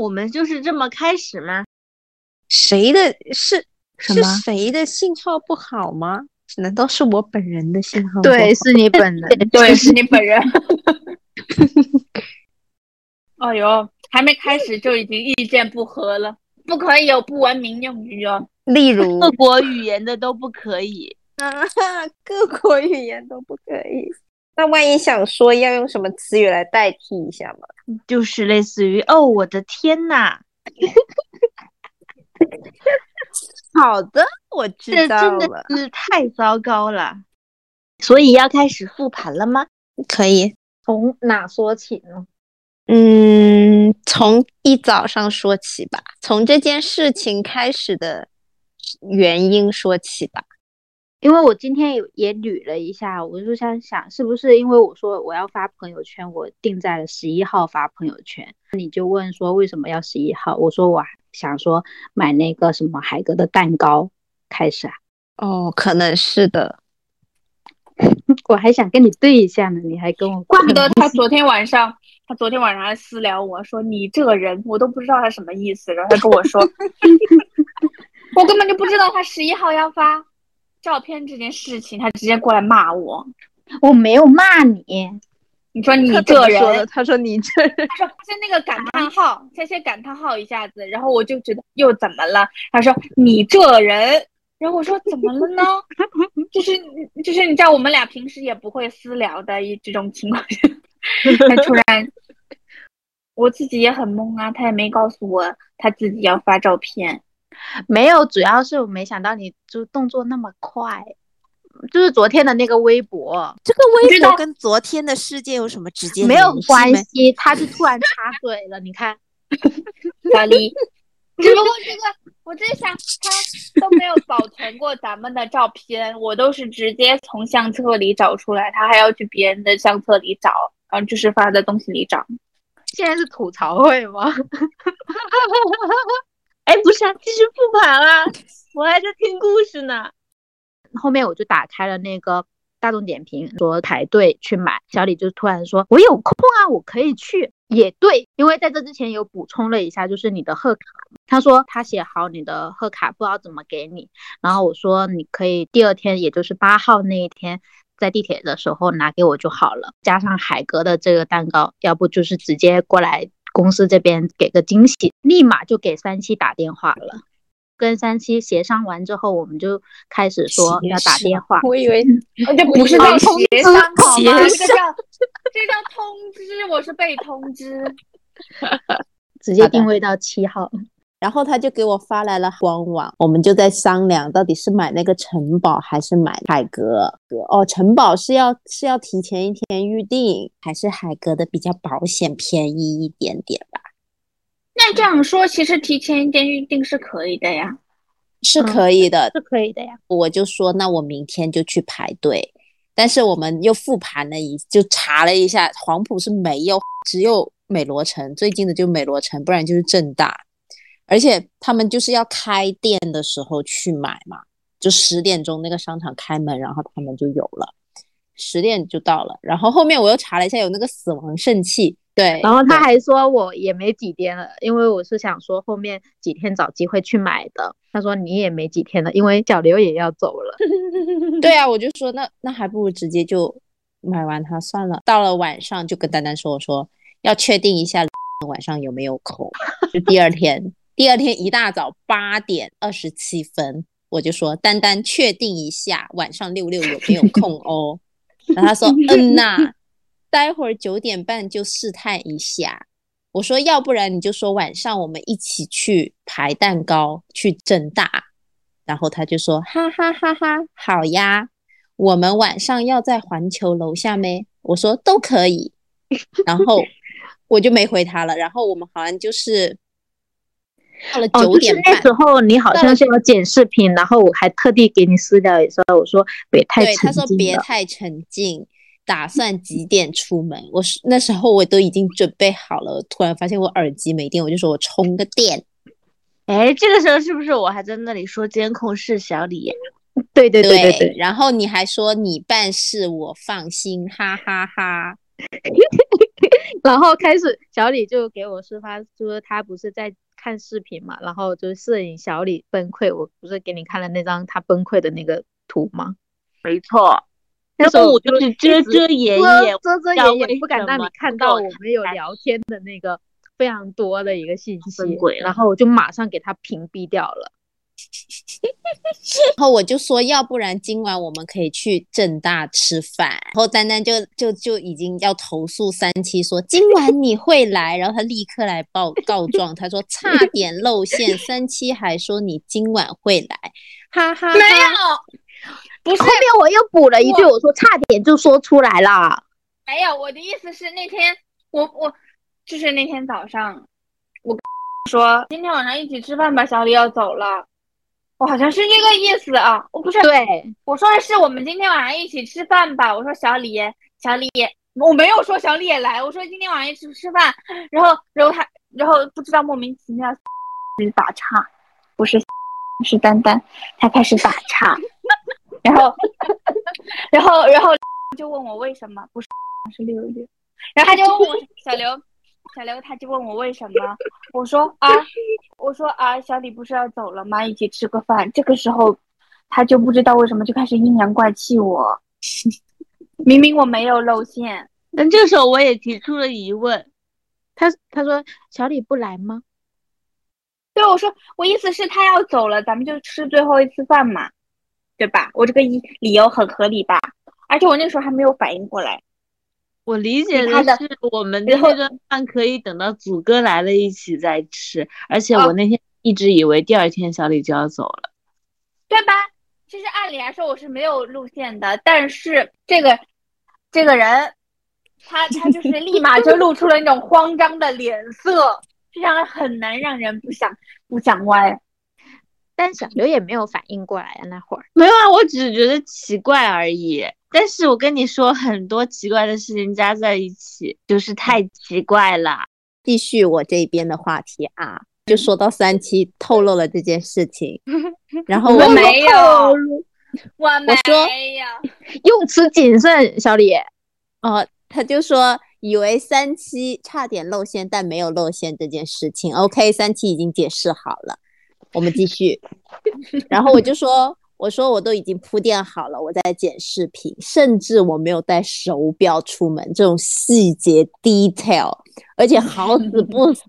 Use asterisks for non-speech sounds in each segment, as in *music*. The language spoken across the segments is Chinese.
我们就是这么开始吗？谁的是是什么谁的信号不好吗？难道是我本人的信号？对，是你本人。*laughs* 对，是你本人。*laughs* 哎呦，还没开始就已经意见不合了，不可以有不文明用语哦。例如各国语言的都不可以。啊，各国语言都不可以。那万一想说要用什么词语来代替一下嘛？就是类似于哦，我的天呐，*laughs* 好的，我知这道真的了。是太糟糕了。所以要开始复盘了吗？可以，从哪说起呢？嗯，从一早上说起吧，从这件事情开始的原因说起吧。因为我今天也也捋了一下，我就想想，是不是因为我说我要发朋友圈，我定在了十一号发朋友圈，你就问说为什么要十一号？我说我想说买那个什么海格的蛋糕开始啊，哦，可能是的。*laughs* 我还想跟你对一下呢，你还跟我怪不得他昨天晚上，他昨天晚上还私聊我说你这个人，我都不知道他什么意思。然后他跟我说，*laughs* 我根本就不知道他十一号要发照片这件事情，他直接过来骂我。我没有骂你，你说你这人，么说的？他说你这人，他说是那个感叹号，先先感叹号一下子，然后我就觉得又怎么了？他说你这人，然后我说怎么了呢？就是就是你知道我们俩平时也不会私聊的一这种情况下，他突然，我自己也很懵啊，他也没告诉我他自己要发照片。没有，主要是我没想到你就动作那么快，就是昨天的那个微博这个微博跟昨天的事件有什么直接没有关系，他就突然插嘴了，你看。*laughs* *laughs* 小丽，只不过这个我在想，他都没有保存过咱们的照片，我都是直接从相册里找出来，他还要去别人的相册里找，然后就是发的东西里找。现在是吐槽会吗？*laughs* 哎，不是啊，继续复盘啊，我还在听故事呢。后面我就打开了那个大众点评，说排队去买。小李就突然说：“我有空啊，我可以去。”也对，因为在这之前有补充了一下，就是你的贺卡。他说他写好你的贺卡，不知道怎么给你。然后我说你可以第二天，也就是八号那一天，在地铁的时候拿给我就好了。加上海格的这个蛋糕，要不就是直接过来公司这边给个惊喜，立马就给三七打电话了。跟三七协商完之后，我们就开始说要打电话。我以为 *laughs* 呃这不是在协商好吗？这个叫这叫通知，我是被通知。*laughs* 直接定位到七号。然后他就给我发来了官网，我们就在商量到底是买那个城堡还是买海格。哦，城堡是要是要提前一天预定，还是海格的比较保险便宜一点点吧？那这样说，其实提前一天预定是可以的呀。是嗯可以的。是可以的呀。我就说那我明天就去排队，但是我们又复盘了一，就查了一下，黄埔是没有，只有美罗城最近的就美罗城，不然就是正大。而且他们就是要开店的时候去买嘛，就十点钟那个商场开门，然后他们就有了，十点就到了。然后后面我又查了一下，有那个死亡圣器，对，然后他还说我也没几天了，因为我是想说后面几天找机会去买的。他说你也没几天了，因为小刘也要走了。*laughs* 对啊，我就说那那还不如直接就买完它算了。到了晚上就跟丹丹说，我说要确定一下 *laughs* 晚上有没有空。就第二天，第二天一大早八点二十七分，我就说丹丹确定一下晚上六六有没有空 *laughs* 哦。然后他说嗯呐，待会儿九点半就试探一下。我说要不然你就说晚上我们一起去排蛋糕去正大。然后他就说哈哈哈哈，好呀，我们晚上要在环球楼下咩？我说都可以，然后我就没回他了。然后我们好像就是到了哦，就是九点半，那时候你好像是要剪视频，然后我还特地给你私聊一下，我说别太对，他说。别太沉浸，打算几点出门？我是那时候我都已经准备好了，突然发现我耳机没电，我就说我充个电。哎，这个时候是不是我还在那里说监控是小李呀？对对对对对，然后你还说你办事我放心，哈哈哈 *laughs* 然后开始小李就给我示范，说他不是在看视频嘛，然后就是摄影小李崩溃，我不是给你看了那张他崩溃的那个图吗？没错。那时候我就是遮遮掩掩，遮遮掩掩，不敢让你看到我们有聊天的那个非常多的一个信息然后我就马上给他屏蔽掉了。*laughs* 然后我就说，要不然今晚我们可以去正大吃饭。然后丹丹就就就已经要投诉三七，说今晚你会来，然后他立刻来报告状，他说差点露馅，三七还说你今晚会来，哈哈哈。没有，不是后面我又补了一句，我说差点就说出来了。没有，我的意思是那天我我就是那天早上，我跟说今天晚上一起吃饭吧，小李要走了，我好像是这个意思啊，我不是，对，我说的是我们今天晚上一起吃饭吧，我说小李小李，我没有说小李也来，我说今天晚上一起吃饭，然后然后他然后不知道莫名其妙就是打岔，不是是丹丹，他开始打岔，然后然后然后就问我为什么不是是六六，然后他就问我小刘小刘他就问我为什么，我说啊我说啊小李不是要走了吗？一起吃个饭，这个时候他就不知道为什么就开始阴阳怪气我，明明我没有露馅，但这时候我也提出了疑问，他他说小李不来吗？对我说我意思是他要走了，咱们就吃最后一次饭嘛，对吧？我这个理理由很合理吧？而且我那个时候还没有反应过来，我理解的是我们的然后那顿饭可以等到祖哥来了一起再吃，而且哦我那天一直以为第二天小李就要走了。对吧？其实按理来说我是没有路线的，但是这个这个人，他他就是立马就露出了那种慌张的脸色，这样很难让人不想不想歪。但小刘也没有反应过来啊，那会儿。没有啊，我只是觉得奇怪而已。但是我跟你说，很多奇怪的事情加在一起，就是太奇怪了。继续我这边的话题啊，就说到三七透露了这件事情，*laughs* 然后我我没有我没说有，*laughs* 用词谨慎，小李。哦，他就说以为三七差点露馅，但没有露馅这件事情。OK，三七已经解释好了，我们继续。然后我就说，我说我都已经铺垫好了，我在剪视频，甚至我没有带手表出门，这种细节 detail，而且好死不 *laughs* 死。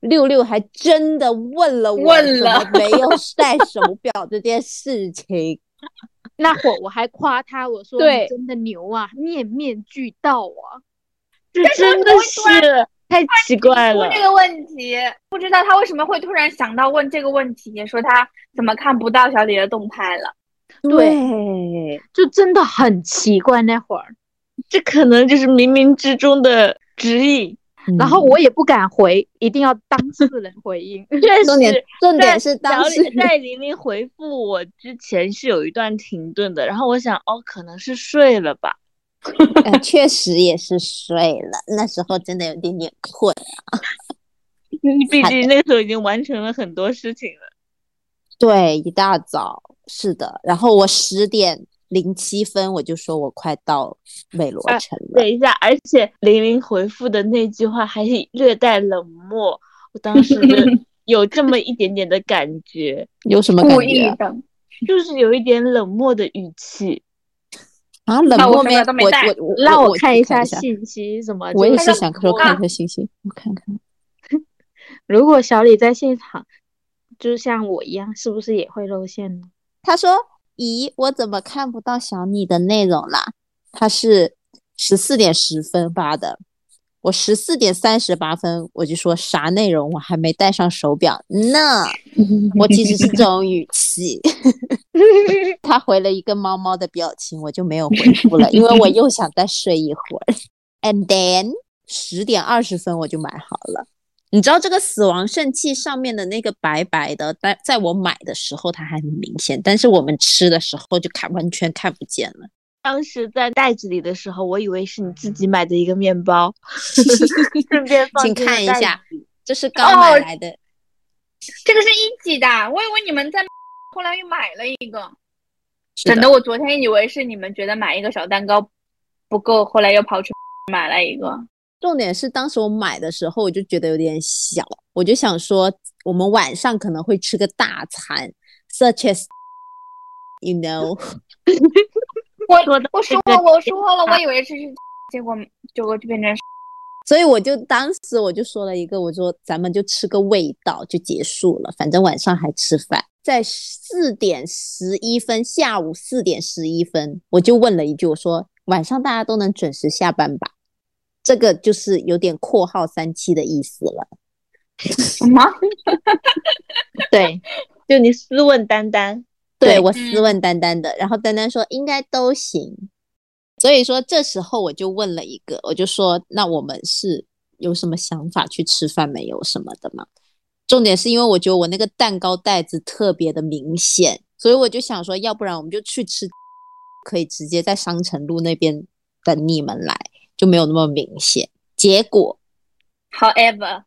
六六还真的问了我问了没有带手表这件事情，*laughs* 那会儿我还夸他，我说对你真的牛啊，面面俱到啊。这真的是太奇怪了问。这个问题，不知道他为什么会突然想到问这个问题，说他怎么看不到小李的动态了。对，就真的很奇怪那会儿，这可能就是冥冥之中的指引。然后我也不敢回，一定要当事人回应。*laughs* 确重点实，重点是当李在玲玲回复我之前是有一段停顿的，然后我想，哦，可能是睡了吧。呃，确实也是睡了，那时候真的有点点困 *laughs* 啊。毕竟那时候已经完成了很多事情了。对，一大早是的，然后我十点零七分我就说我快到美罗啊城了，等一下，而且玲玲回复的那句话还是略带冷漠，我当时 *laughs* 有这么一点点的感觉，有什么感觉啊？意的，就是有一点冷漠的语气。啊，冷漠没么都没带我我让我我看一下下信息，什么？我也是想说看一下信息，我看看。*laughs* 如果小李在现场，就是像我一样，是不是也会露馅呢？他说：“咦，我怎么看不到小李的内容啦？”他是十四点十分发的，我十四点三十八分我就说啥内容，我还没戴上手表呢。*laughs* 我其实是这种语气。*laughs* 他回了一个猫猫的表情，我就没有回复了，因为我又想再睡一会儿。And then 十点二十分我就买好了。你知道这个死亡圣器上面的那个白白的，在在我买的时候它还很明显，但是我们吃的时候就看完全看不见了。当时在袋子里的时候，我以为是你自己买的一个面包，*laughs* 顺便放请看一下这是刚买来的，这个是一起的，我以为你们在，后来又买了一个。整的，我昨天以为是你们觉得买一个小蛋糕不够，后来又跑去买了一个。重点是当时我买的时候，我就觉得有点小，我就想说，我们晚上可能会吃个大餐，such as you know，*laughs* 我说的我说了，我说了，我以为是，结果结果就变成所以我就当时我就说了一个，我说咱们就吃个味道就结束了，反正晚上还吃饭。在四点十一分，下午四点十一分，我就问了一句，我说晚上大家都能准时下班吧？这个就是有点括号三七的意思了。什么？*laughs* 对，就你私问丹丹，对我嗯斯问丹丹的，然后丹丹说应该都行。所以说这时候我就问了一个，我就说那我们是有什么想法去吃饭没有什么的吗？重点是因为我觉得我那个蛋糕袋子特别的明显，所以我就想说，要不然我们就去吃，可以直接在商城路那边等你们来，就没有那么明显。结果 However，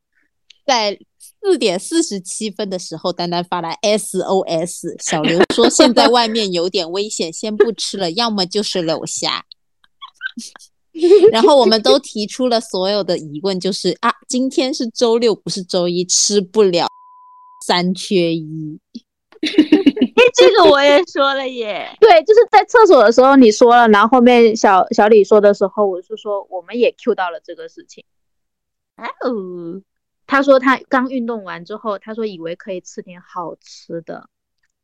在四点四十七分的时候，丹丹发来 SOS，小刘说现在外面有点危险，先不吃了，要么就是楼下。然后我们都提出了所有的疑问，就是啊，今天是周六，不是周一，吃不了，三缺一。哎，这个我也说了耶。对，就是在厕所的时候你说了，然后后面小小李说的时候，我是说我们也 Q 到了这个事情。哦，他说他刚运动完之后，他说以为可以吃点好吃的，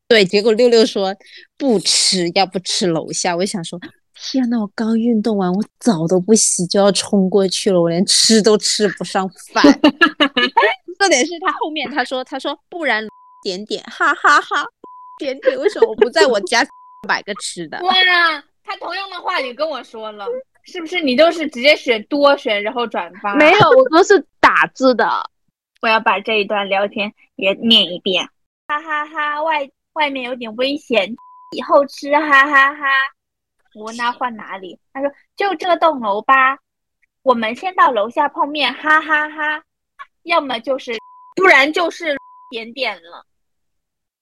对，结果六六说不吃，要不吃楼下。我想说，天呐，我刚运动完，我澡都不洗就要冲过去了，我连吃都吃不上饭。*laughs* 重点是他后面他说，他说不然点点，哈哈哈点点为什么我不在我家 *laughs* 买个吃的？哇，他同样的话也跟我说了，是不是你都是直接选多选，然后转发？没有，我都是打字的。我要把这一段聊天也念一遍。哈哈哈外外面有点危险，以后吃，哈哈哈我问他换哪里？他说就这栋楼吧，我们先到楼下碰面，哈哈哈要么就是，不然就是 *laughs* 点点了。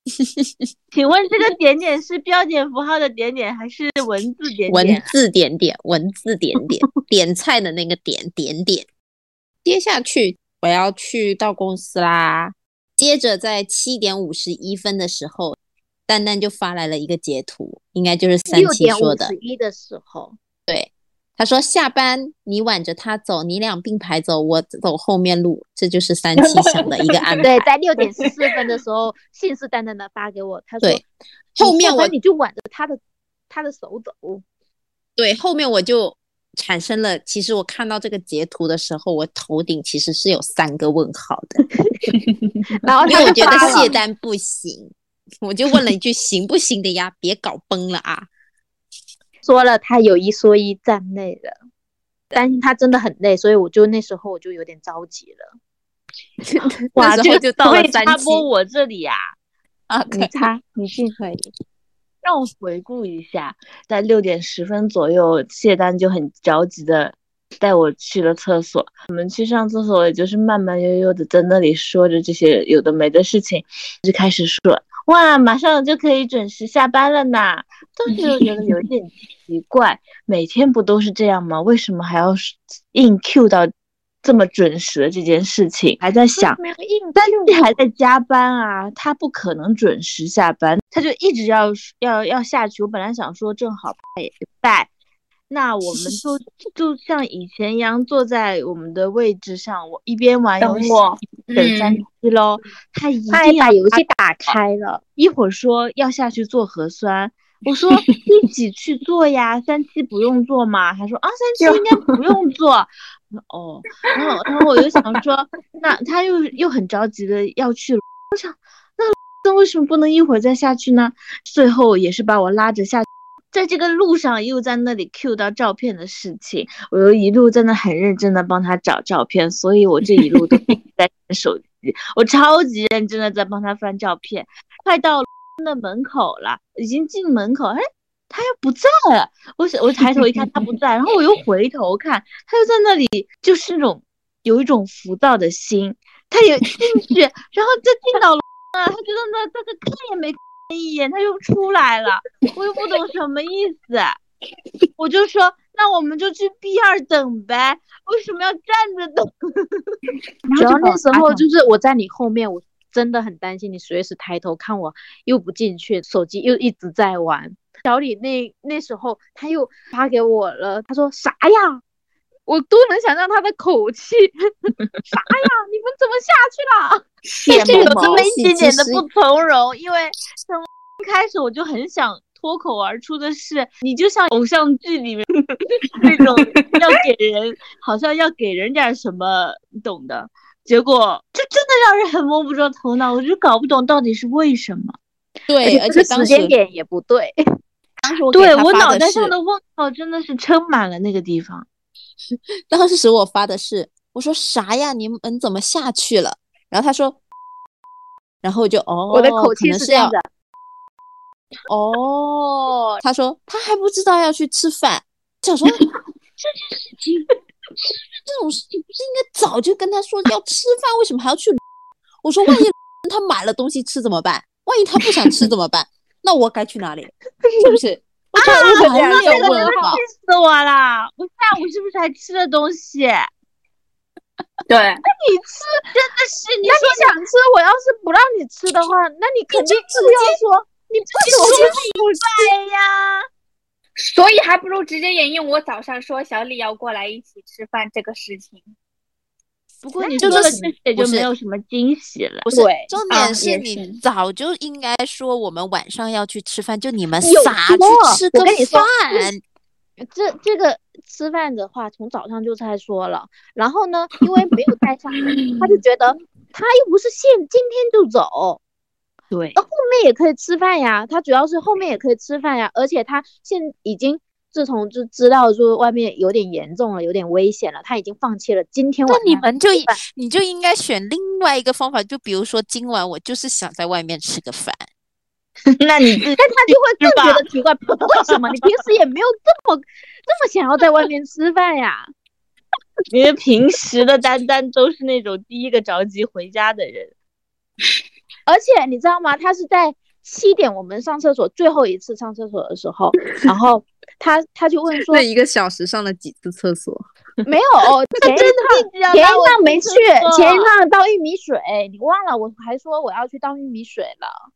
*laughs* 请问这个点点是标点符号的点点，还是文字点点文？字点点，文字点点，点菜的那个点点点。接下去我要去到公司啦。接着在七点五十一分的时候，丹丹就发来了一个截图，应该就是三六点五七说的十。一的时候，他说下班你挽着他走，你俩并排走，我走后面路，这就是三七想的一个安排。对，在六点十四分的时候，信誓旦旦的发给我，他说对后面我你就挽着他的他的手走，对，后面我就产生了，其实我看到这个截图的时候，我头顶其实是有三个问号的，*laughs* 然后因为我觉得谢丹不行，我就问了一句行不行的呀？别搞崩了啊！说了他有一说一站累了，担心他真的很累，所以我就那时候我就有点着急了。*laughs* 哇，这个就到了三期播我这里呀、啊，你插，你进可以。让我回顾一下，在六点十分左右，谢丹就很着急的带我去了厕所。我们去上厕所，也就是慢慢悠悠的在那里说着这些有的没的事情，就开始说：“哇，马上就可以准时下班了呢。”当时就觉得有 *laughs* 点奇怪，每天不都是这样吗？为什么还要硬 Q 到这么准时的这件事情？还在想，但是还在加班啊，他不可能准时下班，他就一直要要要下去。我本来想说，正好他也在，那我们就就像以前一样坐在我们的位置上，我一边玩游戏等三嗯期喽。他一他还定要把游戏打开了，一会儿说要下去做核酸，我说 *laughs* 一起去做呀，三七不用做嘛。他说啊，三七应该不用做。哦，然后然后我就想说，那他又又很着急的要去了，我想那那 *laughs* 为什么不能一会儿再下去呢？最后也是把我拉着下去。在这个路上又在那里 Q 到照片的事情，我又一路在那很认真的帮他找照片，所以我这一路都一直 *laughs* 在看手机，我超级认真的在帮他翻照片。快到那门口了，已经进门口，哎，他又不在了。我想我抬头一看他不在，然后我又回头看，他又在那里，就是那种有一种浮躁的心，他也进去，然后就进到了啊，他觉得那这个看也没看一眼，他又出来了，我又不懂什么意思。我就说那我们就去 B 二等呗，为什么要站着等？*laughs* 主要那时候就是我在你后面，我真的很担心你随时抬头看我又不进去，手机又一直在玩。小李那那时候他又发给我了，他说啥呀？我都能想象他的口气，啥呀？你们怎么下去了？羡慕吗有这么一点点的不从容，因为从一开始我就很想脱口而出的是，你就像偶像剧里面 *laughs* 那种要给人，好像要给人点什么，你懂的。结果这真的让人很摸不着头脑，我就搞不懂到底是为什么。对，而且时间点也不对。*laughs* 当时我对我脑袋上的问号真的是撑满了那个地方。当时我发的是，我说啥呀？你们怎么下去了？然后他说，然后我就哦，我的口气是这样的，哦。他说他还不知道要去吃饭，想说 *laughs* 这件事情，这种事情不是应该早就跟他说要吃饭，为什么还要去？*laughs* 我说万一他买了东西吃怎么办？万一他不想吃怎么办？那我该去哪里？*laughs* 是不是？我就这满样脸这个问号。气死我了！我下午是不是还吃了东西？*laughs* 对，那你吃真的是，你那说你想吃，我要是不让你吃的话，那你肯定是要说你为什么不吃呀？所以还不如直接沿用我早上说小李要过来一起吃饭这个事情。不过你就是说了这些就没有什么惊喜了。不是对，重啊点是你早就应该说我们晚上要去吃饭，就你们有仨去吃个我跟你说饭。*laughs* 这这个吃饭的话，从早上就在说了。然后呢，因为没有带上，他就觉得 *laughs* 他又不是现今天就走，对那后面也可以吃饭呀。他主要是后面也可以吃饭呀，而且他现已经自从就知道说外面有点严重了，有点危险了，他已经放弃了今天那晚上。你们就你就应该选另外一个方法，就比如说今晚我就是想在外面吃个饭，*laughs* 那你但 *laughs* 他就会更觉得奇怪，为什么你平时也没有这么 *laughs* 这么想要在外面吃饭呀？因为平时的丹丹都是那种第一个着急回家的人。而且你知道吗？他是在七点我们上厕所最后一次上厕所的时候，然后他他就问说那一个小时上了几次厕所？没有 *laughs* 前一真趟前一趟没去前一趟倒玉米水，你忘了？我还说我要去倒玉米水了。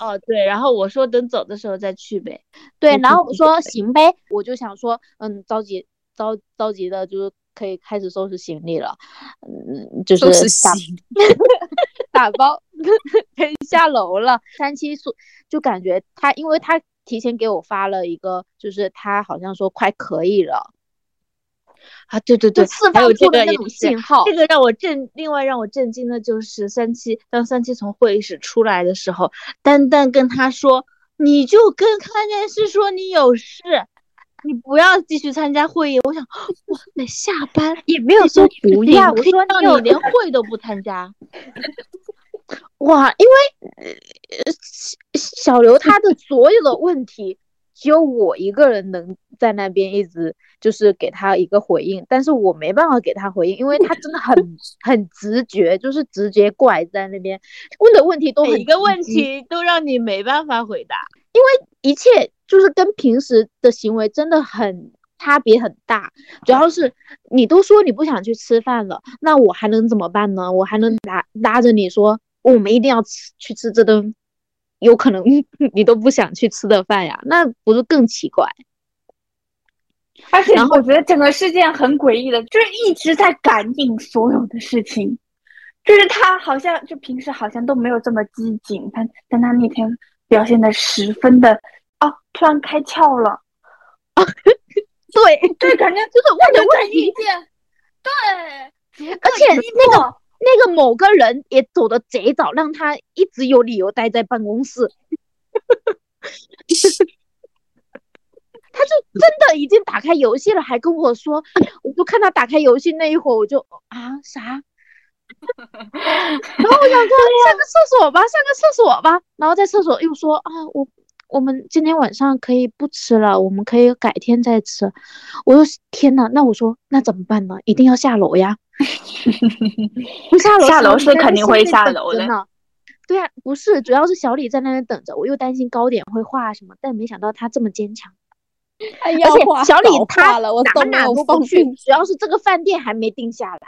哦，对，然后我说等走的时候再去呗。对，然后我说行呗，我就想说，嗯，着急着着急的，就是可以开始收拾行李了，嗯，就是打 *laughs* 打包 *laughs* 可以下楼了。三七宿就感觉他，因为他提前给我发了一个，就是他好像说快可以了，啊，对对对，就释还有放出的那种信号。这个让我震，另外让我震惊的就是三七，当三七从会议室出来的时候，丹丹跟他说：“你就跟看电视说你有事，你不要继续参加会议。”我想，我，那下班也没有说不要，我说你连会都不参加。*laughs* 哇，因为呃小小刘他的 *laughs* 所有的问题，只有我一个人能在那边一直就是给他一个回应，但是我没办法给他回应，因为他真的很 *laughs* 很直觉，就是直觉怪在那边问的问题都一个问题都让你没办法回答。因为一切就是跟平时的行为真的很差别很大。主要是你都说你不想去吃饭了，那我还能怎么办呢？我还能拉拉着你说我们一定要吃去吃这顿有可能 *laughs* 你都不想去吃的饭呀？那不是更奇怪？而且我觉得整个事件很诡异的，就是一直在感应所有的事情，就是他好像就平时好像都没有这么机警，但但他那天表现的十分的啊，突然开窍了，啊 *laughs* 对，对，感觉就是问的问问题，件，对，而且那个那个某个人也走的贼早，让他一直有理由待在办公室。*laughs* 他就真的已经打开游戏了，还跟我说，我就看他打开游戏那一会儿，我就啊啥？*laughs* 然后我想说上个厕所吧，上个厕所吧，然后在厕所又说啊我我们今天晚上可以不吃了，我们可以改天再吃。我说天呐，那我说那怎么办呢？一定要下楼呀。*laughs* 不下楼，下楼是肯定会下楼的。对啊，不是，主要是小李在那边等着，我又担心糕点会化什么，但没想到他这么坚强。而而且小李他了，我哪哪都没有都不去，主要是这个饭店还没定下来，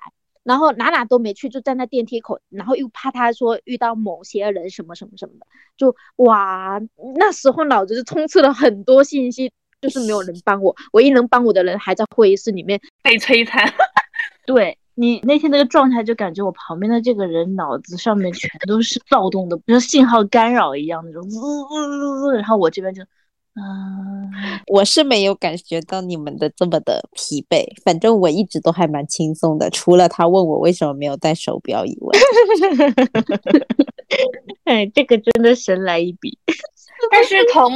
然后哪哪都没去，就站在电梯口，然后又怕他说遇到某些人什么什么什么的，就哇，那时候脑子就充斥了很多信息，就是没有人帮我，唯一能帮我的人还在会议室里面。被摧残。*laughs* 对你那天那个状态，就感觉我旁边的这个人脑子上面全都是躁动的，就像信号干扰一样那种，滋滋滋滋，然后我这边就，嗯、我是没有感觉到你们的这么的疲惫，反正我一直都还蛮轻松的，除了他问我为什么没有戴手表以外。*laughs* 哎，这个真的神来一笔。但是从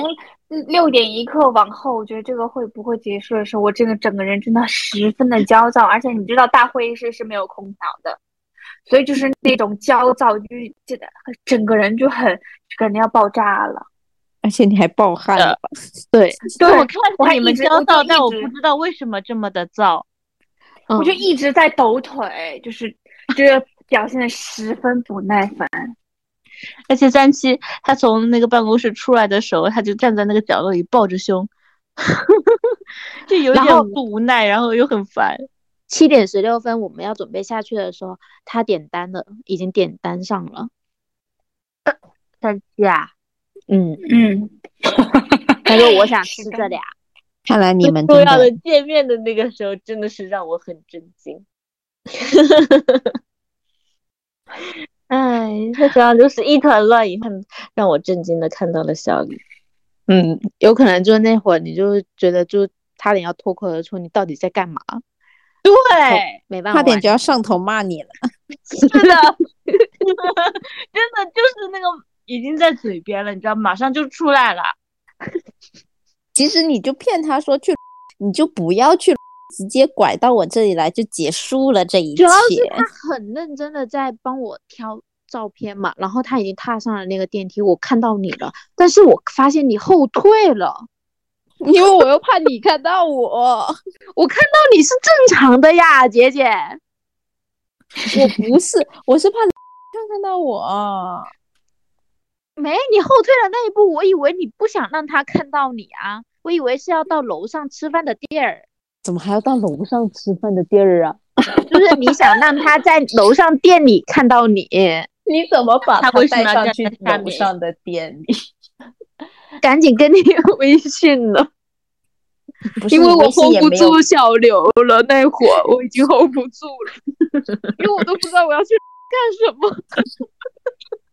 六点一刻往后，我觉得这个会不会结束的时候，我这个整个人真的十分的焦躁，而且你知道大会议室是没有空调的，所以就是那种焦躁，就是记得整个人就很就感觉要爆炸了。而且你还暴汗了吧？对，对我看你们焦躁，但我不知道为什么这么的躁。我就一直在抖腿，就是就是表现的十分不耐烦。而且三七他从那个办公室出来的时候，他就站在那个角落里抱着胸，*laughs* 就有点不无奈，然后又很烦。七点十六分我们要准备下去的时候，他点单了，已经点单上了。*coughs* 三七啊，嗯，嗯，他说我想 *laughs* 吃这俩。看来你们重要的见面的那个时候，真的是让我很震惊。*laughs* 哎，他主要就是一团乱，以后让我震惊的看到了小李。嗯，有可能就是那会儿你就觉得就差点要脱口而出，你到底在干嘛？对，没办法，差点就要上头骂你了。*laughs* 是的，*laughs* 真的就是那个已经在嘴边了，你知道，马上就出来了。其实你就骗他说去，你就不要去，直接拐到我这里来就结束了这一切主。要是他很认真的在帮我挑照片嘛，然后他已经踏上了那个电梯，我看到你了，但是我发现你后退了，因为我又怕你看到我，我看到你是正常的呀，姐姐。我不是，我是怕看看到我。没，你后退了那一步，我以为你不想让他看到你啊，我以为是要到楼上吃饭的地儿，怎么还要到楼上吃饭的地儿啊？*laughs* 就是你想让他在楼上店里看到你，*laughs* 你怎么把他带上去楼上的店里？*laughs* 赶紧跟你微信了，因为我 hold 不住小刘了，那会儿我已经 hold 不住了，因为我都不知道我要去干什么。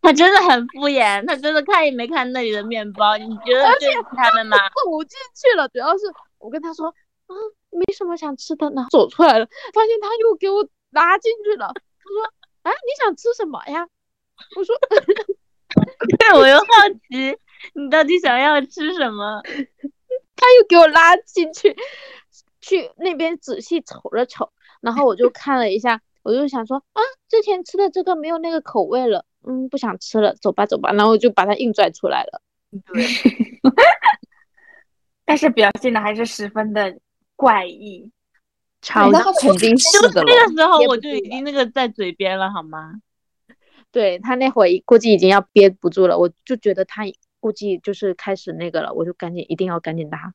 他真的很敷衍，他真的看也没看那里的面包。你觉得对他们吗？走进去了，主要是我跟他说，啊，没什么想吃的，然后走出来了，发现他又给我拉进去了。他说，啊，你想吃什么呀？我说，*laughs* 对，我又好奇你到底想要吃什么。他又给我拉进去，去那边仔细瞅了瞅，然后我就看了一下，我就想说，啊，之前吃的这个没有那个口味了，嗯，不想吃了，走吧走吧，然后我就把它硬拽出来了。对，*laughs* 但是表现的还是十分的怪异。超那肯定是的那。个时候我就已经那个在嘴边了，好吗？*laughs* 对他那会儿估计已经要憋不住了，我就觉得他估计就是开始那个了，我就赶紧一定要赶紧拉，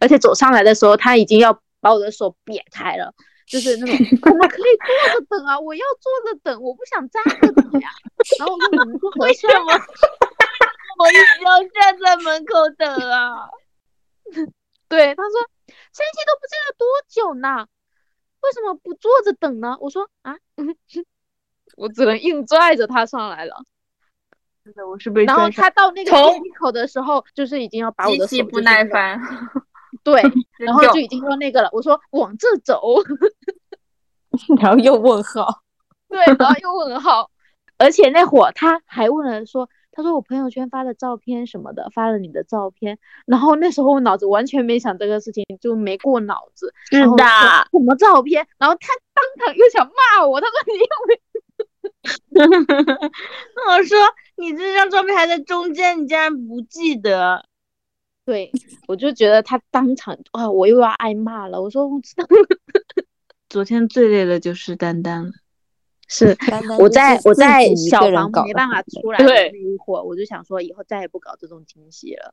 而且走上来的时候他已经要把我的手别开了，就是那种 *laughs* 我们可以坐着等啊，我要坐着等，我不想站着等呀。*laughs* 然后我说我们就合为什适么我一直要站在门口等啊？对，他说三七都不知道多久呢？为什么不坐着等呢？我说啊，*laughs* 我只能硬拽着他上来了。真的，我是被然后他到那个从电梯口的时候，就是已经要把我极的手其不耐烦，*laughs* 对，然后就就已经说那个了。我说往这走，*laughs* 然后又问号，对，然后又问号，而且那会儿他还问了说，他说我朋友圈发的照片什么的，发了你的照片，然后那时候我脑子完全没想这个事情，就没过脑子。是的，什么照片？然后他当场又想骂我，他说你又没 *laughs* 那我说你这张照片还在中间，你竟然不记得？对，我就觉得他当场啊，我又要挨骂了。我说我知道，*laughs* 昨天最累的就是丹丹了。是 *laughs* 我在我在小房没办法出 *laughs* 来的对那一会儿，我就想说以后再也不搞这种惊喜了。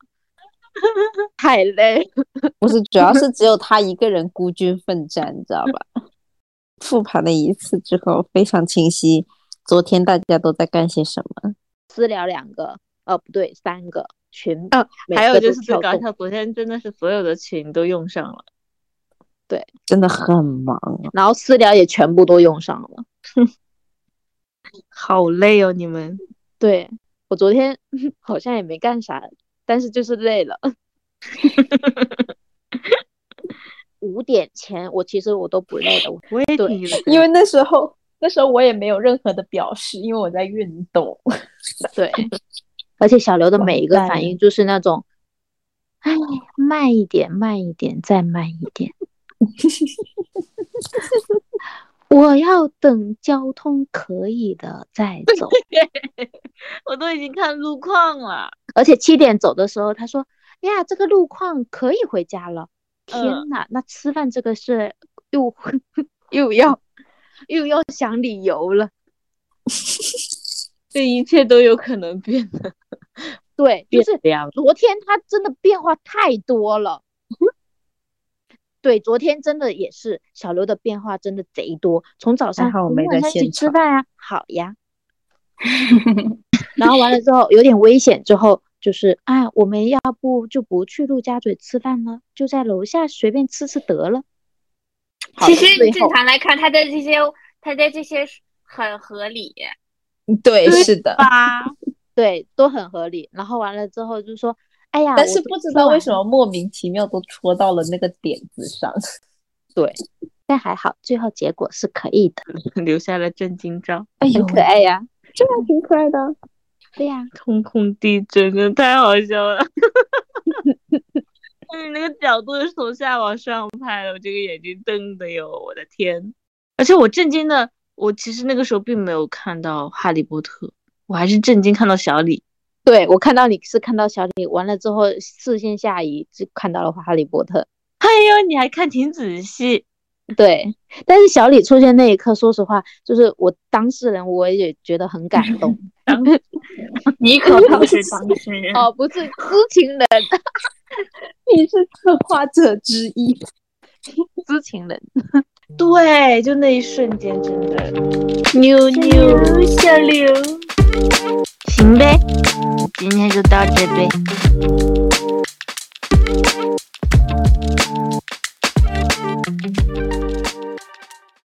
*laughs* 太累了。不是，主要是只有他一个人孤军奋战，你知道吧？复盘了一次之后，非常清晰，昨天大家都在干些什么。私聊两个，哦不对，三个群，哦每还有就是最搞笑，昨天真的是所有的群都用上了。对真的很忙啊！然后私聊也全部都用上了。好累哦，你们。对我昨天 *laughs* 好像也没干啥，但是就是累了。*laughs* 五点前我其实我都不累的，我我也对挺累因为那时候那时候我也没有任何的表示，因为我在运动。*laughs* 对，而且小刘的每一个反应就是那种，哎，慢一点，慢一点，再慢一点。我要等交通可以的再走。*laughs* 我都已经看路况了。而且七点走的时候，他说：“呀，这个路况可以回家了。”天嗯呐，那吃饭这个事又又要 *laughs* 又要想理由了。*laughs* 这一切都有可能变的对，就是。昨天他真的变化太多了。对，昨天真的也是小刘的变化真的贼多，从早上好我我没在们晚上一起吃饭啊，好呀。*laughs* 然后完了之后有点危险，之后就是啊，我们要不就不去陆家嘴吃饭了，就在楼下随便吃吃得了。其实正常来看，他的这些，他的这些很合理。对，对是的。吧？对都很合理。然后完了之后就说，哎呀，但是不知道为什么莫名其妙都戳到了那个点子上。*laughs* 对，但还好，最后结果是可以的，*laughs* 留下了震惊照。哎呦 *laughs* 很，可爱呀。这还挺可爱的。对呀、空空地震，真的太好笑了。你那个角度是从下往上拍的，我这个眼睛瞪的哟，我的天！而且我震惊的，我其实那个时候并没有看到哈利波特，我还是震惊看到小李。对我看到你是看到小李，完了之后视线下移就看到了哈利波特。哎呦，你还看挺仔细。对，但是小李出现那一刻，说实话，就是我当事人，我也觉得很感动。你可不是当事人。*laughs* 哦，不是知情人，*laughs* 你是策划者之一。知情人。对，就那一瞬间，真的，牛牛小刘，行呗，今天就到这呗。